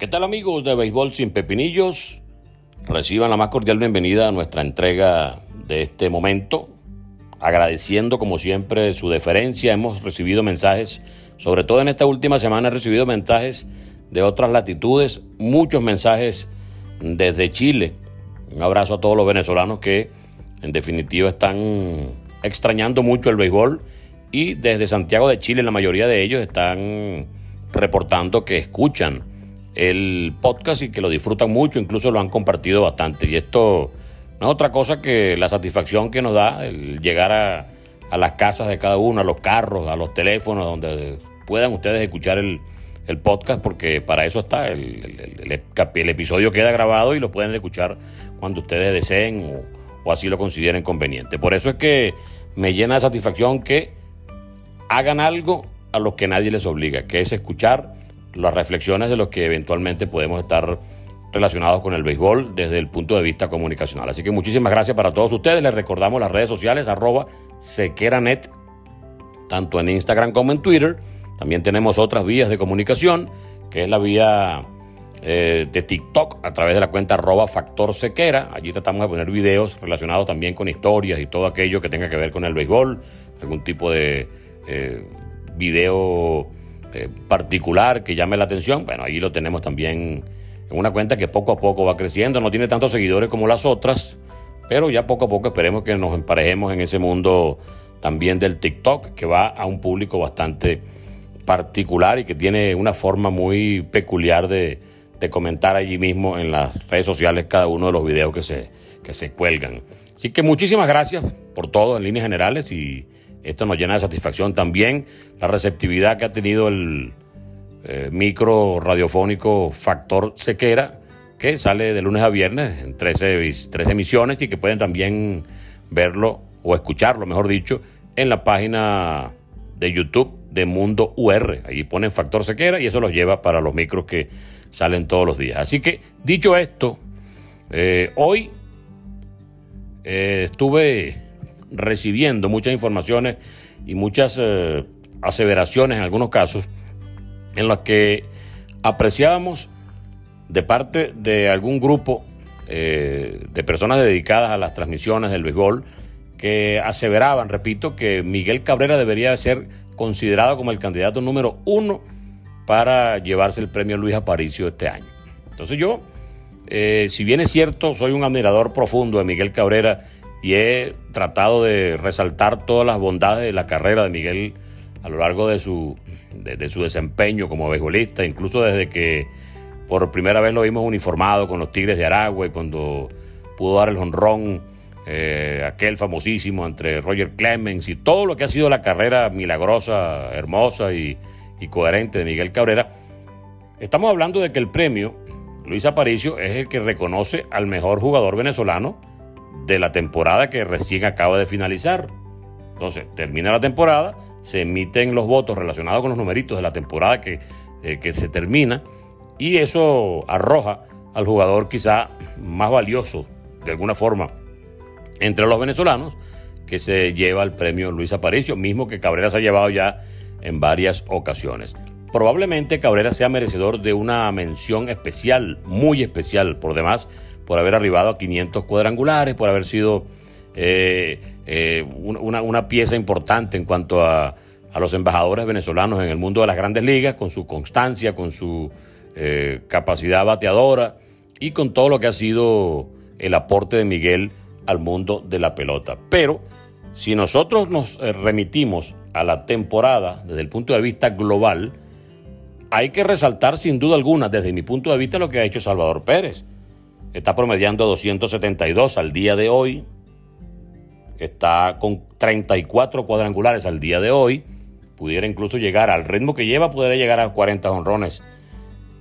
¿Qué tal amigos de Béisbol sin Pepinillos? Reciban la más cordial bienvenida a nuestra entrega de este momento. Agradeciendo como siempre su deferencia, hemos recibido mensajes, sobre todo en esta última semana he recibido mensajes de otras latitudes, muchos mensajes desde Chile. Un abrazo a todos los venezolanos que en definitiva están extrañando mucho el béisbol y desde Santiago de Chile la mayoría de ellos están reportando que escuchan el podcast y que lo disfrutan mucho, incluso lo han compartido bastante. Y esto no es otra cosa que la satisfacción que nos da el llegar a, las casas de cada uno, a los carros, a los teléfonos, donde puedan ustedes escuchar el, podcast, porque para eso está. El, el, episodio queda grabado y lo pueden escuchar cuando ustedes deseen o, o así lo consideren conveniente. Por eso es que me llena de satisfacción que hagan algo a lo que nadie les obliga, que es escuchar las reflexiones de los que eventualmente podemos estar relacionados con el béisbol desde el punto de vista comunicacional. Así que muchísimas gracias para todos ustedes. Les recordamos las redes sociales arroba sequeranet, tanto en Instagram como en Twitter. También tenemos otras vías de comunicación, que es la vía eh, de TikTok a través de la cuenta arroba factor sequera. Allí tratamos de poner videos relacionados también con historias y todo aquello que tenga que ver con el béisbol, algún tipo de eh, video eh, particular que llame la atención, bueno, ahí lo tenemos también en una cuenta que poco a poco va creciendo, no tiene tantos seguidores como las otras, pero ya poco a poco esperemos que nos emparejemos en ese mundo también del TikTok, que va a un público bastante particular y que tiene una forma muy peculiar de, de comentar allí mismo en las redes sociales cada uno de los videos que se, que se cuelgan. Así que muchísimas gracias por todo en líneas generales y esto nos llena de satisfacción también la receptividad que ha tenido el eh, micro radiofónico Factor Sequera, que sale de lunes a viernes en 13, emisiones y que pueden también verlo o escucharlo, mejor dicho, en la página de YouTube de Mundo UR. Ahí ponen Factor Sequera y eso los lleva para los micros que salen todos los días. Así que, dicho esto, eh, hoy eh, estuve recibiendo muchas informaciones y muchas eh, aseveraciones en algunos casos en las que apreciábamos de parte de algún grupo eh, de personas dedicadas a las transmisiones del béisbol que aseveraban, repito, que Miguel Cabrera debería ser considerado como el candidato número uno para llevarse el premio Luis Aparicio este año. Entonces yo, eh, si bien es cierto, soy un admirador profundo de Miguel Cabrera y he tratado de resaltar todas las bondades de la carrera de Miguel a lo largo de su, de, su desempeño como beisbolista, incluso desde que por primera vez lo vimos uniformado con los Tigres de Aragua y cuando pudo dar el jonrón, eh, aquel famosísimo entre Roger Clemens y todo lo que ha sido la carrera milagrosa, hermosa y coherente de Miguel Cabrera. Estamos hablando de que el premio Luis Aparicio es el que reconoce al mejor jugador venezolano de la temporada que recién acaba de finalizar. Entonces, termina la temporada, se emiten los votos relacionados con los numeritos de la temporada que, eh, que se termina y eso arroja al jugador quizá más valioso, de alguna forma, entre los venezolanos, que se lleva el premio Luis Aparicio, mismo que Cabrera se ha llevado ya en varias ocasiones. Probablemente Cabrera sea merecedor de una mención especial, muy especial por demás, por haber arribado a 500 cuadrangulares, por haber sido eh, eh, una, pieza importante en cuanto a, los embajadores venezolanos en el mundo de las grandes ligas, con su constancia, con su eh, capacidad bateadora y con todo lo que ha sido el aporte de Miguel al mundo de la pelota. Pero si nosotros nos remitimos a la temporada desde el punto de vista global, hay que resaltar sin duda alguna, desde mi punto de vista, lo que ha hecho Salvador Pérez. Está promediando 272 al día de hoy. Está con 34 cuadrangulares al día de hoy. Pudiera incluso llegar al ritmo que lleva, pudiera llegar a 40 honrones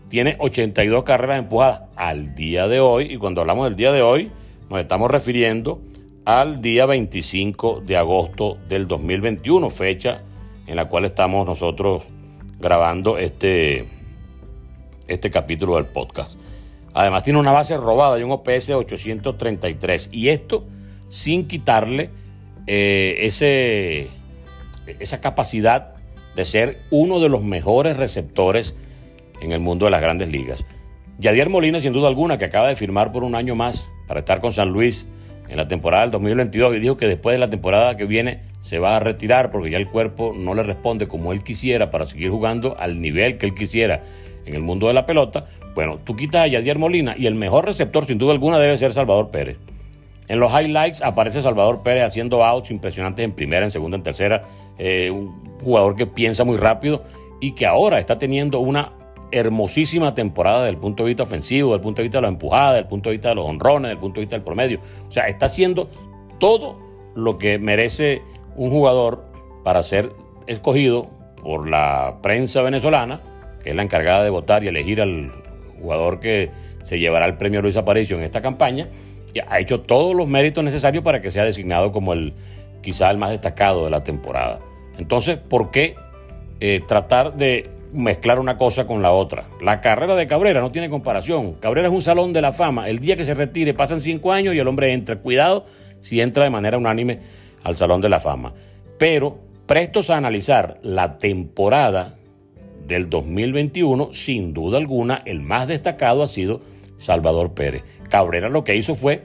tiene 82 carreras empujadas al día de hoy. Y cuando hablamos del día de hoy, nos estamos refiriendo al día 25 de agosto del 2021, fecha en la cual estamos nosotros grabando este, este capítulo del podcast. Además tiene una base robada y un OPS 833. Y esto sin quitarle eh, ese, esa capacidad de ser uno de los mejores receptores en el mundo de las grandes ligas. Yadier Molina, sin duda alguna, que acaba de firmar por un año más para estar con San Luis en la temporada del 2022 y dijo que después de la temporada que viene se va a retirar porque ya el cuerpo no le responde como él quisiera para seguir jugando al nivel que él quisiera en el mundo de la pelota. Bueno, tú quitas a Yadier Molina y el mejor receptor sin duda alguna debe ser Salvador Pérez. En los highlights aparece Salvador Pérez haciendo outs impresionantes en primera, en segunda, en tercera. Eh, un jugador que piensa muy rápido y que ahora está teniendo una hermosísima temporada desde el punto de vista ofensivo, desde el punto de vista de la empujada, desde el punto de vista de los honrones, desde el punto de vista del promedio. O sea, está haciendo todo lo que merece un jugador para ser escogido por la prensa venezolana, que es la encargada de votar y elegir al jugador que se llevará el premio Luis Aparicio en esta campaña. Y ha hecho todos los méritos necesarios para que sea designado como el quizá el más destacado de la temporada. Entonces, ¿por qué eh, tratar de mezclar una cosa con la otra. La carrera de Cabrera no tiene comparación. Cabrera es un salón de la fama. El día que se retire pasan cinco años y el hombre entra. Cuidado si entra de manera unánime al salón de la fama. Pero prestos a analizar la temporada del 2021, sin duda alguna, el más destacado ha sido Salvador Pérez. Cabrera lo que hizo fue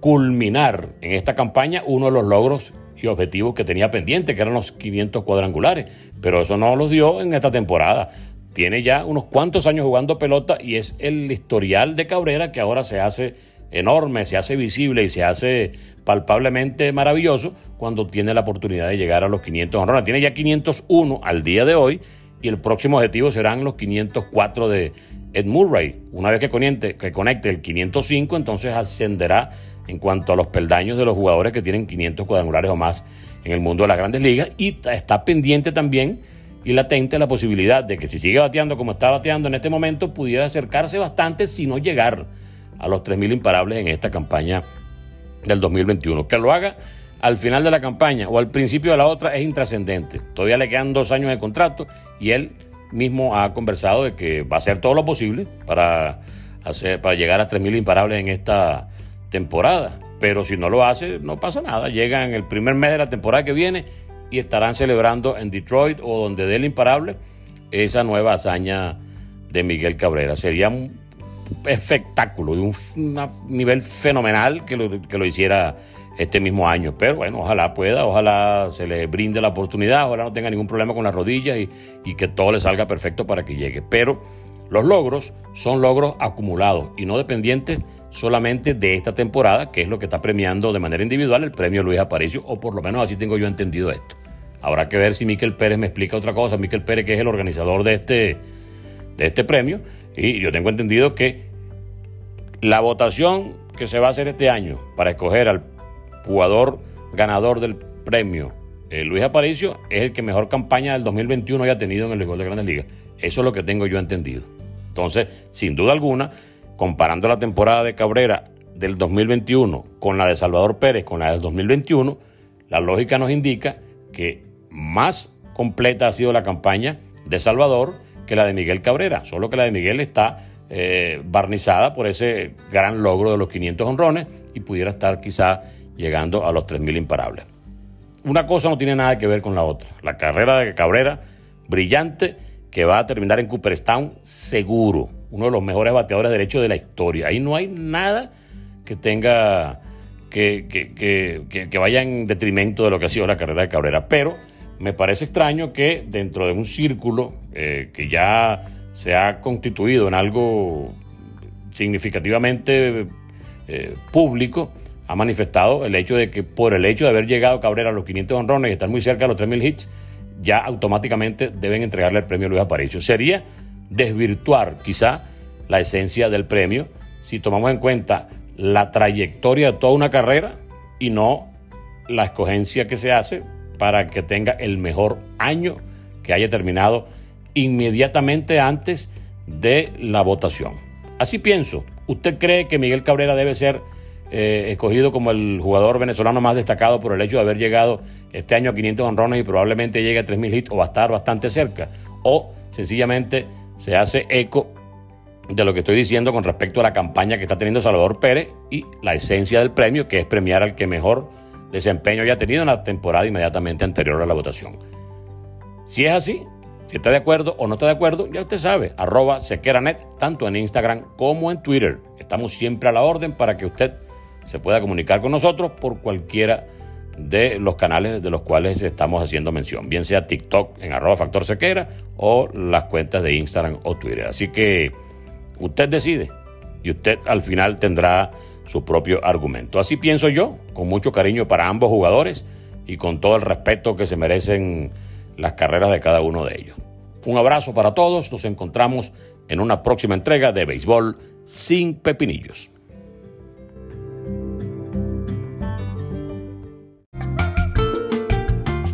culminar en esta campaña uno de los logros y objetivos que tenía pendiente, que eran los 500 cuadrangulares, pero eso no los dio en esta temporada. Tiene ya unos cuantos años jugando pelota y es el historial de Cabrera que ahora se hace enorme, se hace visible y se hace palpablemente maravilloso cuando tiene la oportunidad de llegar a los 500 honrones. Tiene ya 501 al día de hoy y el próximo objetivo serán los 504 de Ed Murray. Una vez que conecte, que conecte el 505, entonces ascenderá en cuanto a los peldaños de los jugadores que tienen 500 cuadrangulares o más en el mundo de las grandes ligas y está pendiente también y latente la posibilidad de que si sigue bateando como está bateando en este momento pudiera acercarse bastante si no llegar a los 3.000 imparables en esta campaña del 2021. Que lo haga al final de la campaña o al principio de la otra es intrascendente. Todavía le quedan dos años de contrato y él mismo ha conversado de que va a hacer todo lo posible para, hacer, para llegar a 3.000 imparables en esta temporada. Pero si no lo hace, no pasa nada. Llegan el primer mes de la temporada que viene y estarán celebrando en Detroit o donde dé el imparable esa nueva hazaña de Miguel Cabrera. Sería un espectáculo y un, nivel fenomenal que lo, que lo hiciera este mismo año. Pero bueno, ojalá pueda, ojalá se le brinde la oportunidad, ojalá no tenga ningún problema con las rodillas y, y que todo le salga perfecto para que llegue. Pero los logros son logros acumulados y no dependientes solamente de esta temporada, que es lo que está premiando de manera individual el premio Luis Aparicio, o por lo menos así tengo yo entendido esto. Habrá que ver si Miquel Pérez me explica otra cosa. Miquel Pérez, que es el organizador de este, de este premio, y yo tengo entendido que la votación que se va a hacer este año para escoger al jugador ganador del premio eh, Luis Aparicio es el que mejor campaña del 2021 haya tenido en el béisbol de Grandes Ligas. Eso es lo que tengo yo entendido. Entonces, sin duda alguna, comparando la temporada de Cabrera del 2021 con la de Salvador Pérez, con la del 2021, la lógica nos indica que más completa ha sido la campaña de Salvador que la de Miguel Cabrera, solo que la de Miguel está eh, barnizada por ese gran logro de los 500 honrones y pudiera estar quizá llegando a los 3.000 imparables. Una cosa no tiene nada que ver con la otra. La carrera de Cabrera, brillante, que va a terminar en Cooperstown seguro uno de los mejores bateadores de derecho de la historia. Ahí no hay nada que tenga que, que, vaya en detrimento de lo que ha sido la carrera de Cabrera. Pero me parece extraño que dentro de un círculo eh, que ya se ha constituido en algo significativamente eh, público, ha manifestado el hecho de que por el hecho de haber llegado Cabrera a los 500 honrones y estar muy cerca de los 3.000 hits, ya automáticamente deben entregarle el premio Luis Aparicio. Sería desvirtuar quizá la esencia del premio si tomamos en cuenta la trayectoria de toda una carrera y no la escogencia que se hace para que tenga el mejor año que haya terminado inmediatamente antes de la votación. Así pienso. ¿Usted cree que Miguel Cabrera debe ser eh, escogido como el jugador venezolano más destacado por el hecho de haber llegado este año a 500 honrones y probablemente llegue a 3.000 hits o va a estar bastante cerca? ¿O sencillamente se hace eco de lo que estoy diciendo con respecto a la campaña que está teniendo Salvador Pérez y la esencia del premio, que es premiar al que mejor desempeño haya tenido en la temporada inmediatamente anterior a la votación. Si es así, si está de acuerdo o no está de acuerdo, ya usted sabe, arroba sequeranet, tanto en Instagram como en Twitter. Estamos siempre a la orden para que usted se pueda comunicar con nosotros por cualquiera de los canales de los cuales estamos haciendo mención, bien sea TikTok en arroba factor sequera o las cuentas de Instagram o Twitter. Así que usted decide y usted al final tendrá su propio argumento. Así pienso yo, con mucho cariño para ambos jugadores y con todo el respeto que se merecen las carreras de cada uno de ellos. Un abrazo para todos, nos encontramos en una próxima entrega de Béisbol sin pepinillos.